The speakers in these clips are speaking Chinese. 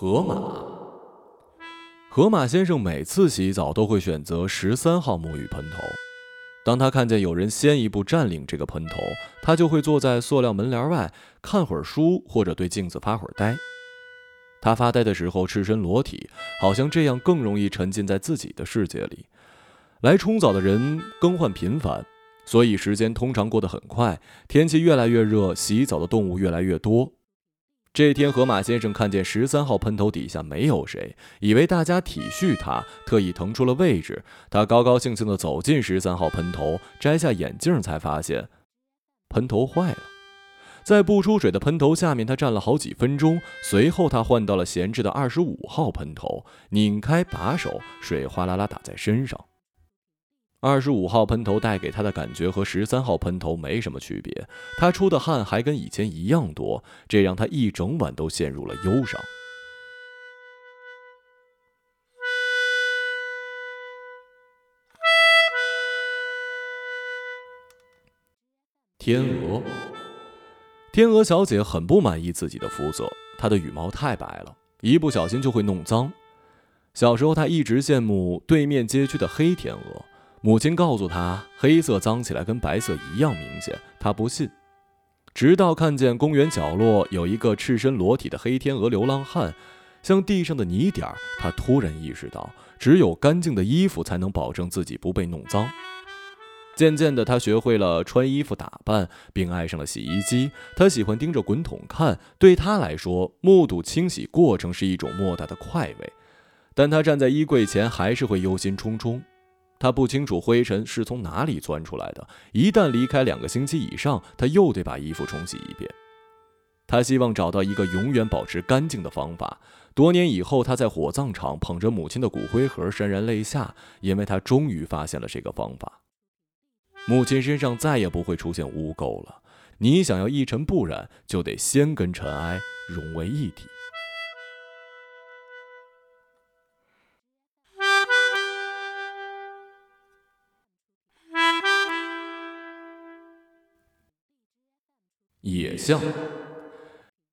河马。河马先生每次洗澡都会选择十三号沐浴喷头。当他看见有人先一步占领这个喷头，他就会坐在塑料门帘外看会儿书，或者对镜子发会儿呆。他发呆的时候赤身裸体，好像这样更容易沉浸在自己的世界里。来冲澡的人更换频繁，所以时间通常过得很快。天气越来越热，洗澡的动物越来越多。这天，河马先生看见十三号喷头底下没有谁，以为大家体恤他，特意腾出了位置。他高高兴兴地走进十三号喷头，摘下眼镜，才发现喷头坏了。在不出水的喷头下面，他站了好几分钟。随后，他换到了闲置的二十五号喷头，拧开把手，水哗啦啦打在身上。二十五号喷头带给他的感觉和十三号喷头没什么区别，他出的汗还跟以前一样多，这让他一整晚都陷入了忧伤。天鹅，天鹅小姐很不满意自己的肤色，她的羽毛太白了，一不小心就会弄脏。小时候，她一直羡慕对面街区的黑天鹅。母亲告诉他，黑色脏起来跟白色一样明显。他不信，直到看见公园角落有一个赤身裸体的黑天鹅流浪汉，像地上的泥点儿。他突然意识到，只有干净的衣服才能保证自己不被弄脏。渐渐的，他学会了穿衣服打扮，并爱上了洗衣机。他喜欢盯着滚筒看，对他来说，目睹清洗过程是一种莫大的快慰。但他站在衣柜前，还是会忧心忡忡。他不清楚灰尘是从哪里钻出来的。一旦离开两个星期以上，他又得把衣服重洗一遍。他希望找到一个永远保持干净的方法。多年以后，他在火葬场捧着母亲的骨灰盒，潸然泪下，因为他终于发现了这个方法。母亲身上再也不会出现污垢了。你想要一尘不染，就得先跟尘埃融为一体。野象，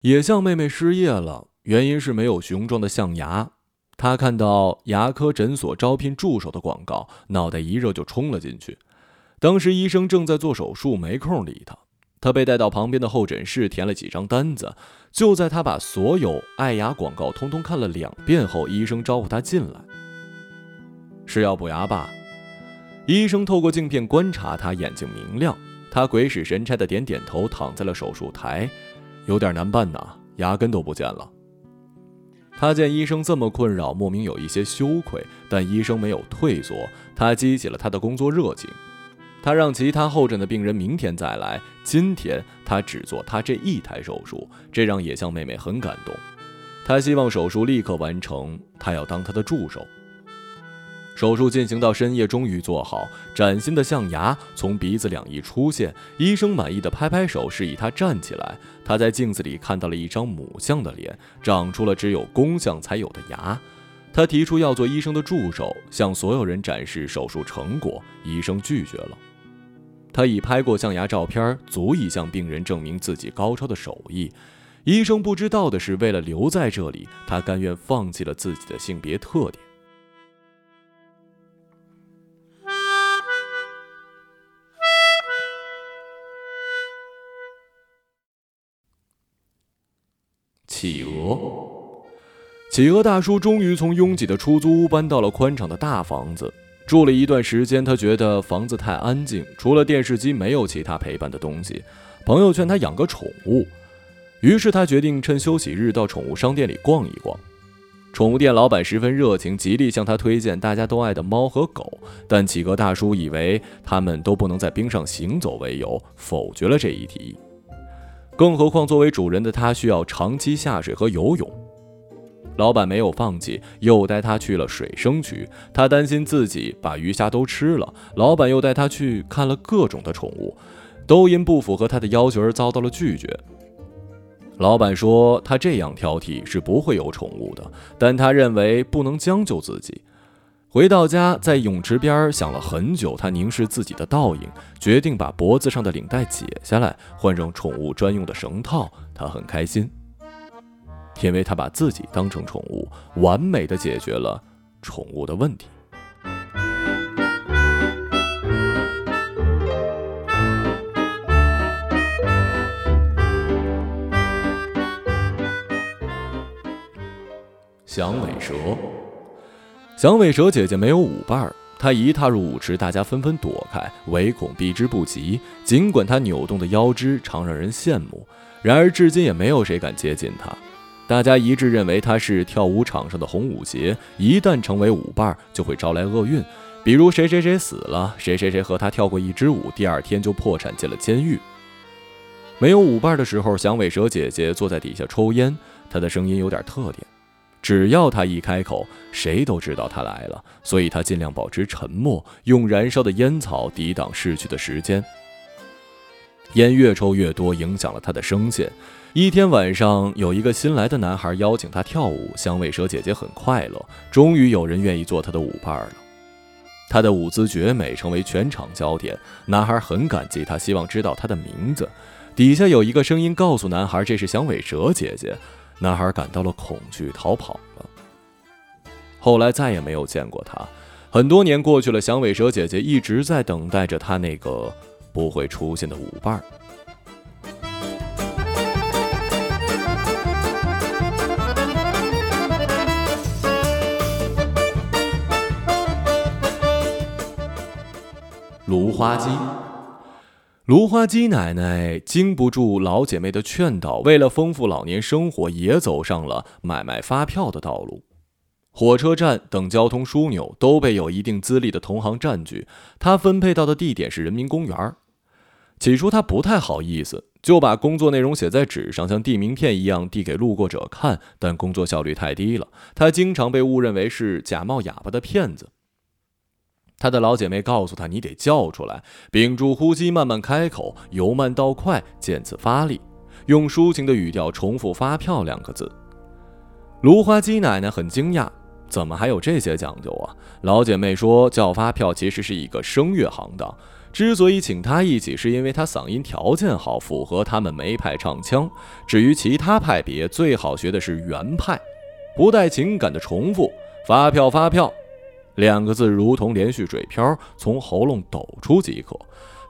野象妹妹失业了，原因是没有雄壮的象牙。她看到牙科诊所招聘助手的广告，脑袋一热就冲了进去。当时医生正在做手术，没空理她。她被带到旁边的候诊室，填了几张单子。就在她把所有爱牙广告通通看了两遍后，医生招呼她进来。是要补牙吧？医生透过镜片观察她，眼睛明亮。他鬼使神差的点点头，躺在了手术台，有点难办呐，牙根都不见了。他见医生这么困扰，莫名有一些羞愧，但医生没有退缩，他激起了他的工作热情。他让其他候诊的病人明天再来，今天他只做他这一台手术，这让野象妹妹很感动。他希望手术立刻完成，他要当他的助手。手术进行到深夜，终于做好。崭新的象牙从鼻子两翼出现，医生满意的拍拍手，示意他站起来。他在镜子里看到了一张母象的脸，长出了只有公象才有的牙。他提出要做医生的助手，向所有人展示手术成果。医生拒绝了。他已拍过象牙照片，足以向病人证明自己高超的手艺。医生不知道的是，为了留在这里，他甘愿放弃了自己的性别特点。企鹅，企鹅大叔终于从拥挤的出租屋搬到了宽敞的大房子。住了一段时间，他觉得房子太安静，除了电视机，没有其他陪伴的东西。朋友劝他养个宠物，于是他决定趁休息日到宠物商店里逛一逛。宠物店老板十分热情，极力向他推荐大家都爱的猫和狗，但企鹅大叔以为他们都不能在冰上行走为由，否决了这一提议。更何况，作为主人的他需要长期下水和游泳。老板没有放弃，又带他去了水生区。他担心自己把鱼虾都吃了，老板又带他去看了各种的宠物，都因不符合他的要求而遭到了拒绝。老板说他这样挑剔是不会有宠物的，但他认为不能将就自己。回到家，在泳池边想了很久，他凝视自己的倒影，决定把脖子上的领带解下来，换上宠物专用的绳套。他很开心。因为他把自己当成宠物，完美的解决了宠物的问题。响尾蛇，响尾蛇姐姐没有舞伴儿。她一踏入舞池，大家纷纷躲开，唯恐避之不及。尽管她扭动的腰肢常让人羡慕，然而至今也没有谁敢接近她。大家一致认为她是跳舞场上的红舞鞋，一旦成为舞伴儿，就会招来厄运。比如谁谁谁死了，谁谁谁和她跳过一支舞，第二天就破产进了监狱。没有舞伴的时候，响尾蛇姐姐坐在底下抽烟，她的声音有点特点。只要他一开口，谁都知道他来了，所以他尽量保持沉默，用燃烧的烟草抵挡逝去的时间。烟越抽越多，影响了他的声线。一天晚上，有一个新来的男孩邀请他跳舞，香尾蛇姐姐很快乐，终于有人愿意做她的舞伴了。她的舞姿绝美，成为全场焦点。男孩很感激她，希望知道她的名字。底下有一个声音告诉男孩：“这是响尾蛇姐姐。”男孩感到了恐惧，逃跑了。后来再也没有见过他。很多年过去了，响尾蛇姐姐一直在等待着他那个不会出现的舞伴。芦花鸡。芦花鸡奶奶经不住老姐妹的劝导，为了丰富老年生活，也走上了买卖发票的道路。火车站等交通枢纽都被有一定资历的同行占据，她分配到的地点是人民公园。起初她不太好意思，就把工作内容写在纸上，像递名片一样递给路过者看，但工作效率太低了，她经常被误认为是假冒哑巴的骗子。他的老姐妹告诉他：“你得叫出来，屏住呼吸，慢慢开口，由慢到快，渐次发力，用抒情的语调重复‘发票’两个字。”芦花鸡奶奶很惊讶：“怎么还有这些讲究啊？”老姐妹说：“叫发票其实是一个声乐行当，之所以请他一起，是因为他嗓音条件好，符合他们梅派唱腔。至于其他派别，最好学的是原派，不带情感的重复‘发票，发票’。”两个字如同连续水漂，从喉咙抖出即可。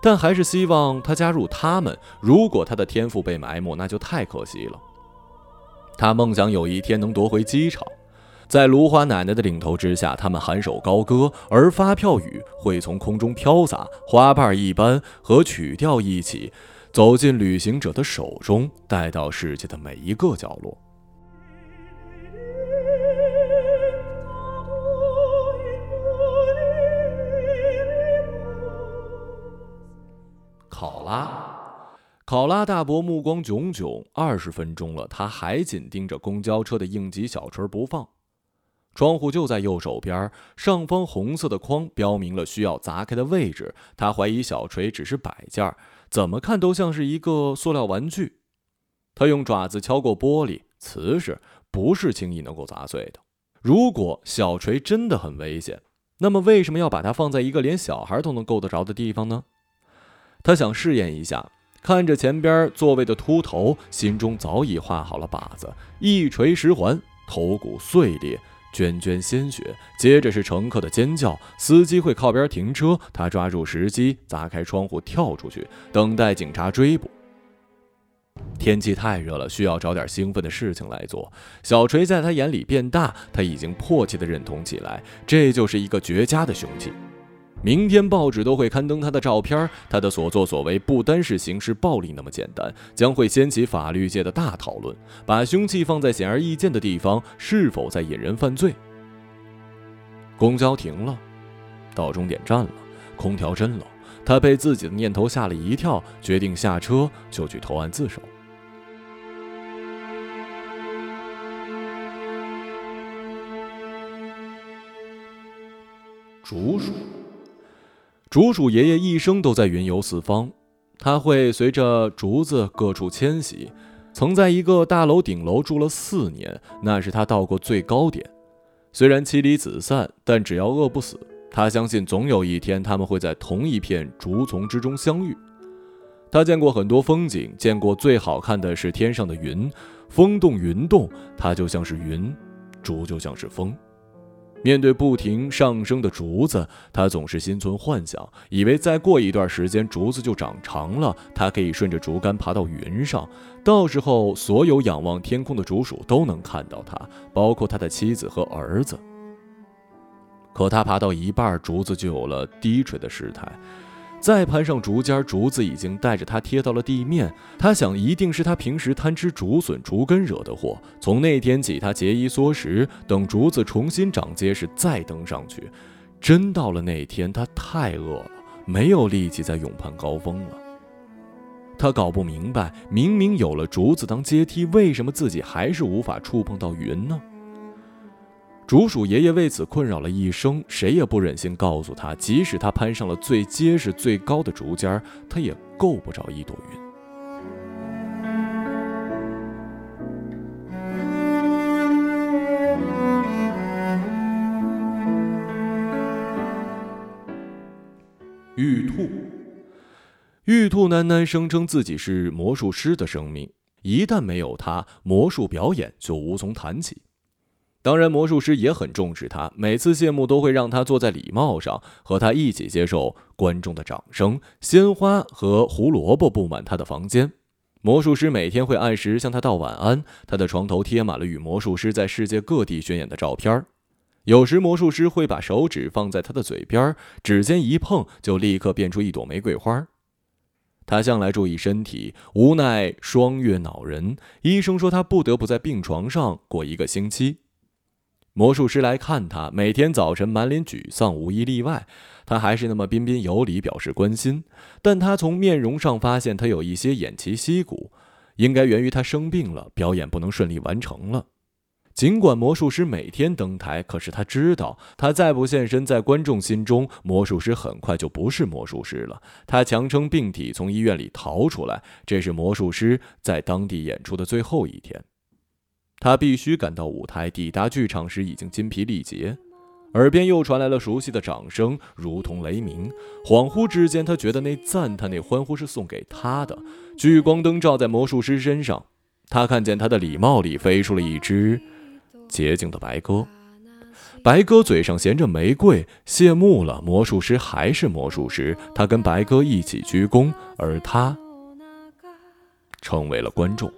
但还是希望他加入他们。如果他的天赋被埋没，那就太可惜了。他梦想有一天能夺回机场，在芦花奶奶的领头之下，他们含首高歌，而发票雨会从空中飘洒，花瓣一般和曲调一起，走进旅行者的手中，带到世界的每一个角落。考拉，考拉大伯目光炯炯，二十分钟了，他还紧盯着公交车的应急小锤不放。窗户就在右手边，上方红色的框标明了需要砸开的位置。他怀疑小锤只是摆件，怎么看都像是一个塑料玩具。他用爪子敲过玻璃，瓷实，不是轻易能够砸碎的。如果小锤真的很危险，那么为什么要把它放在一个连小孩都能够得着的地方呢？他想试验一下，看着前边座位的秃头，心中早已画好了靶子，一锤十环，头骨碎裂，涓涓鲜血。接着是乘客的尖叫，司机会靠边停车，他抓住时机，砸开窗户跳出去，等待警察追捕。天气太热了，需要找点兴奋的事情来做。小锤在他眼里变大，他已经迫切地认同起来，这就是一个绝佳的凶器。明天报纸都会刊登他的照片，他的所作所为不单是刑事暴力那么简单，将会掀起法律界的大讨论。把凶器放在显而易见的地方，是否在引人犯罪？公交停了，到终点站了，空调真冷，他被自己的念头吓了一跳，决定下车就去投案自首。竹鼠。竹鼠爷爷一生都在云游四方，他会随着竹子各处迁徙。曾在一个大楼顶楼住了四年，那是他到过最高点。虽然妻离子散，但只要饿不死，他相信总有一天他们会在同一片竹丛之中相遇。他见过很多风景，见过最好看的是天上的云，风动云动，它就像是云，竹就像是风。面对不停上升的竹子，他总是心存幻想，以为再过一段时间竹子就长长了，他可以顺着竹竿爬到云上，到时候所有仰望天空的竹鼠都能看到他，包括他的妻子和儿子。可他爬到一半，竹子就有了低垂的势态。再攀上竹尖，竹子已经带着他贴到了地面。他想，一定是他平时贪吃竹笋、竹根惹的祸。从那天起，他节衣缩食，等竹子重新长结实再登上去。真到了那天，他太饿了，没有力气再勇攀高峰了。他搞不明白，明明有了竹子当阶梯，为什么自己还是无法触碰到云呢？竹鼠爷爷为此困扰了一生，谁也不忍心告诉他，即使他攀上了最结实、最高的竹尖他也够不着一朵云。玉兔，玉兔喃喃声称自己是魔术师的生命，一旦没有他，魔术表演就无从谈起。当然，魔术师也很重视他，每次谢幕都会让他坐在礼帽上，和他一起接受观众的掌声。鲜花和胡萝卜布满他的房间，魔术师每天会按时向他道晚安。他的床头贴满了与魔术师在世界各地巡演的照片有时魔术师会把手指放在他的嘴边，指尖一碰就立刻变出一朵玫瑰花。他向来注意身体，无奈双月恼人，医生说他不得不在病床上过一个星期。魔术师来看他，每天早晨满脸沮丧，无一例外，他还是那么彬彬有礼，表示关心。但他从面容上发现他有一些偃旗息鼓，应该源于他生病了，表演不能顺利完成了。尽管魔术师每天登台，可是他知道，他再不现身，在观众心中，魔术师很快就不是魔术师了。他强撑病体从医院里逃出来，这是魔术师在当地演出的最后一天。他必须赶到舞台，抵达剧场时已经筋疲力竭，耳边又传来了熟悉的掌声，如同雷鸣。恍惚之间，他觉得那赞叹、那欢呼是送给他的。聚光灯照在魔术师身上，他看见他的礼帽里飞出了一只洁净的白鸽。白鸽嘴上衔着玫瑰。谢幕了，魔术师还是魔术师，他跟白鸽一起鞠躬，而他成为了观众。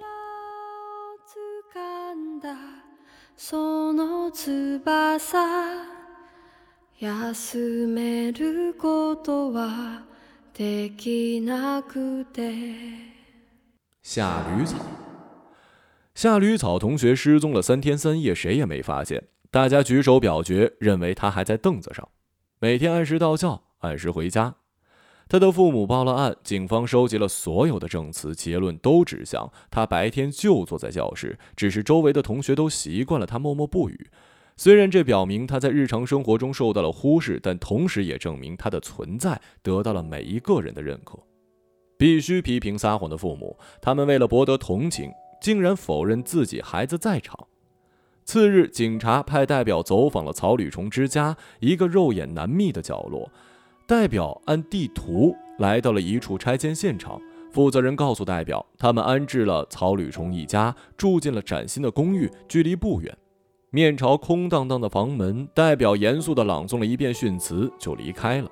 休めることはできなくて。夏吕草，夏吕草同学失踪了三天三夜，谁也没发现。大家举手表决，认为他还在凳子上，每天按时到校，按时回家。 他的父母报了案，警方收集了所有的证词，结论都指向他白天就坐在教室，只是周围的同学都习惯了他默默不语。虽然这表明他在日常生活中受到了忽视，但同时也证明他的存在得到了每一个人的认可。必须批评撒谎的父母，他们为了博得同情，竟然否认自己孩子在场。次日，警察派代表走访了草履虫之家，一个肉眼难觅的角落。代表按地图来到了一处拆迁现场，负责人告诉代表，他们安置了草履虫一家，住进了崭新的公寓，距离不远。面朝空荡荡的房门，代表严肃地朗诵了一遍训词，就离开了。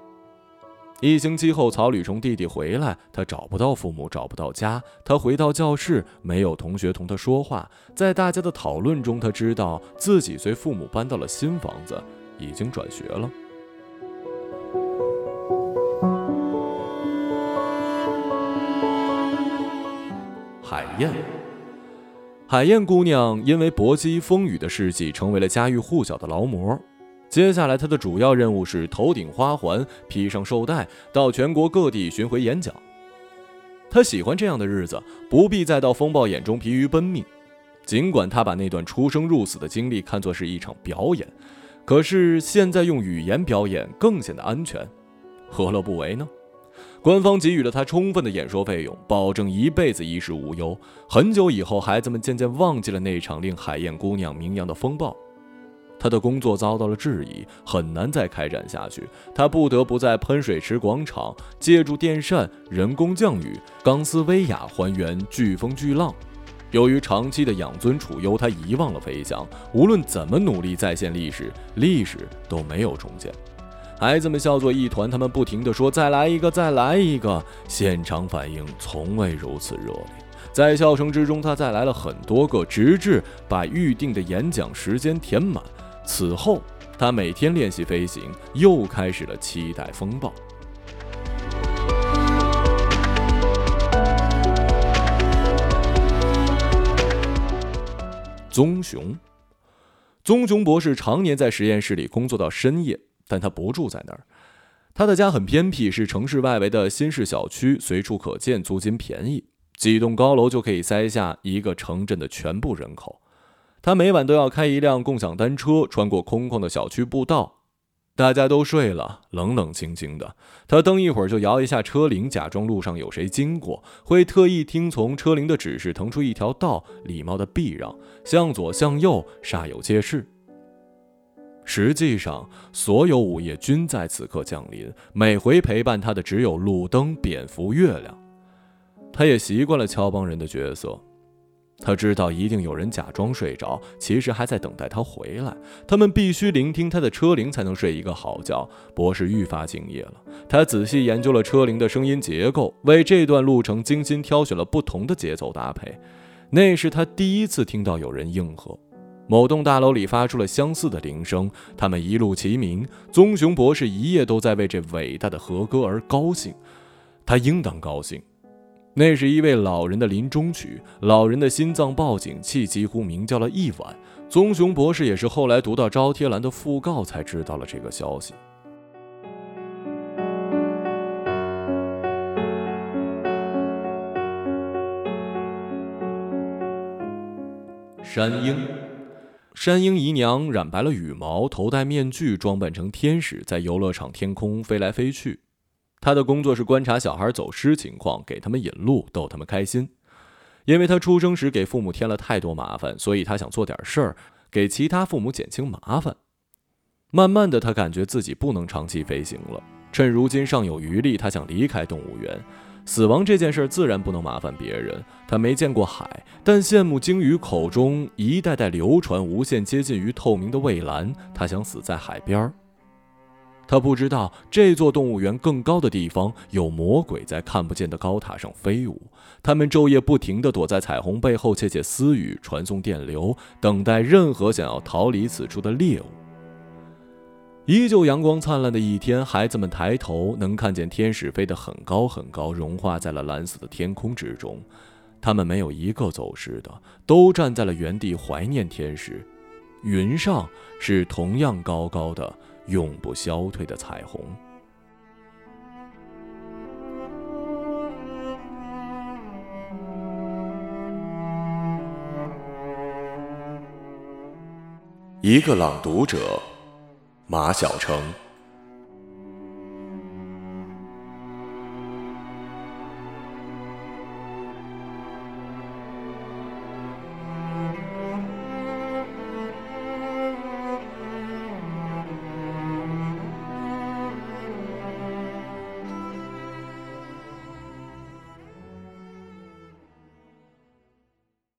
一星期后，草履虫弟弟回来，他找不到父母，找不到家。他回到教室，没有同学同他说话。在大家的讨论中，他知道自己随父母搬到了新房子，已经转学了。海燕，海燕姑娘因为搏击风雨的事迹，成为了家喻户晓的劳模。接下来，她的主要任务是头顶花环，披上绶带，到全国各地巡回演讲。她喜欢这样的日子，不必再到风暴眼中疲于奔命。尽管她把那段出生入死的经历看作是一场表演，可是现在用语言表演更显得安全，何乐不为呢？官方给予了他充分的演说费用，保证一辈子衣食无忧。很久以后，孩子们渐渐忘记了那场令海燕姑娘名扬的风暴。他的工作遭到了质疑，很难再开展下去。他不得不在喷水池广场借助电扇、人工降雨、钢丝威亚还原飓风巨浪。由于长期的养尊处优，他遗忘了飞翔。无论怎么努力再现历史，历史都没有重现。孩子们笑作一团，他们不停地说：“再来一个，再来一个！”现场反应从未如此热烈。在笑声之中，他再来了很多个，直至把预定的演讲时间填满。此后，他每天练习飞行，又开始了期待风暴。棕熊，棕熊博士常年在实验室里工作到深夜，但他不住在那儿。他的家很偏僻，是城市外围的新式小区，随处可见，租金便宜，几栋高楼就可以塞下一个城镇的全部人口。他每晚都要开一辆共享单车，穿过空旷的小区步道。大家都睡了，冷冷清清的。他蹬一会儿就摇一下车铃，假装路上有谁经过，会特意听从车铃的指示腾出一条道，礼貌的避让，向左向右，煞有介事。实际上，所有午夜均在此刻降临，每回陪伴他的只有路灯、蝙蝠、月亮。他也习惯了乔帮人的角色。他知道一定有人假装睡着，其实还在等待他回来。他们必须聆听他的车铃才能睡一个好觉。博士愈发敬业了，他仔细研究了车铃的声音结构，为这段路程精心挑选了不同的节奏搭配。那是他第一次听到有人应和。某栋大楼里发出了相似的铃声，他们一路齐鸣。棕熊博士一夜都在为这伟大的和歌而高兴，他应当高兴。那是一位老人的临终曲，老人的心脏报警器几乎鸣叫了一晚。棕熊博士也是后来读到招贴栏的讣告才知道了这个消息。山鹰，山鹰姨娘染白了羽毛，头戴面具，装扮成天使，在游乐场天空飞来飞去。她的工作是观察小孩走失情况，给他们引路，逗他们开心。因为她出生时给父母添了太多麻烦，所以她想做点事儿，给其他父母减轻麻烦。慢慢的，她感觉自己不能长期飞行了。趁如今尚有余力，她想离开动物园。死亡这件事自然不能麻烦别人。他没见过海，但羡慕鲸鱼口中一代代流传、无限接近于透明的蔚蓝。他想死在海边儿。他不知道这座动物园更高的地方有魔鬼在看不见的高塔上飞舞，他们昼夜不停地躲在彩虹背后窃窃私语，传送电流，等待任何想要逃离此处的猎物。依旧阳光灿烂的一天，孩子们抬头能看见天使飞得很高很高，融化在了蓝色的天空之中。他们没有一个走失的，都站在了原地怀念天使。云上是同样高高的。永不消退的彩虹。一个朗读者，马晓成。